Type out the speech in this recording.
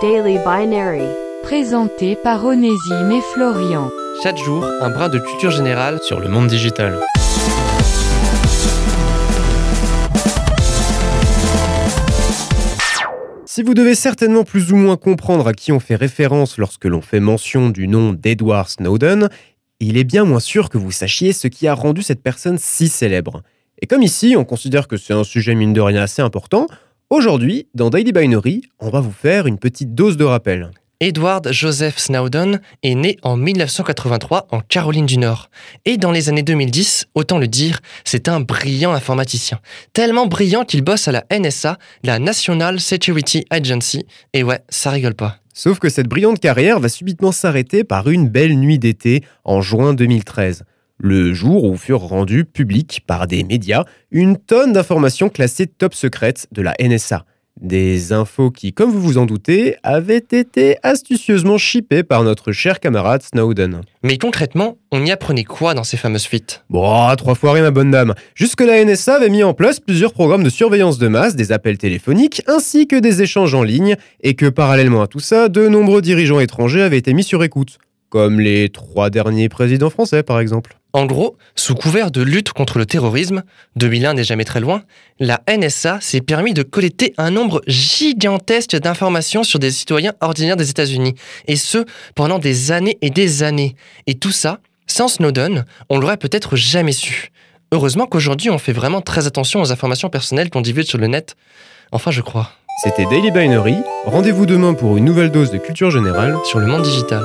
Daily Binary. Présenté par Onésime et Florian. Chaque jour, un brin de culture générale sur le monde digital. Si vous devez certainement plus ou moins comprendre à qui on fait référence lorsque l'on fait mention du nom d'Edward Snowden, il est bien moins sûr que vous sachiez ce qui a rendu cette personne si célèbre. Et comme ici, on considère que c'est un sujet mine de rien assez important, aujourd'hui, dans Daily Binary, on va vous faire une petite dose de rappel. Edward Joseph Snowden est né en 1983 en Caroline du Nord. Et dans les années 2010, autant le dire, c'est un brillant informaticien. Tellement brillant qu'il bosse à la NSA, la National Security Agency. Et ouais, ça rigole pas. Sauf que cette brillante carrière va subitement s'arrêter par une belle nuit d'été en juin 2013. Le jour où furent rendues publiques par des médias une tonne d'informations classées top secrètes de la NSA. Des infos qui, comme vous vous en doutez, avaient été astucieusement chippées par notre cher camarade Snowden. Mais concrètement, on y apprenait quoi dans ces fameuses fuites? Bon, trois fois rien ma bonne dame. Jusque la NSA avait mis en place plusieurs programmes de surveillance de masse, des appels téléphoniques, ainsi que des échanges en ligne, et que parallèlement à tout ça, de nombreux dirigeants étrangers avaient été mis sur écoute. Comme les trois derniers présidents français, par exemple. En gros, sous couvert de lutte contre le terrorisme, 2001 n'est jamais très loin, la NSA s'est permis de collecter un nombre gigantesque d'informations sur des citoyens ordinaires des États-Unis, et ce, pendant des années et des années. Et tout ça, sans Snowden, on l'aurait peut-être jamais su. Heureusement qu'aujourd'hui on fait vraiment très attention aux informations personnelles qu'on divulgue sur le net. Enfin, je crois. C'était Daily Binary. Rendez-vous demain pour une nouvelle dose de culture générale. Sur le monde digital.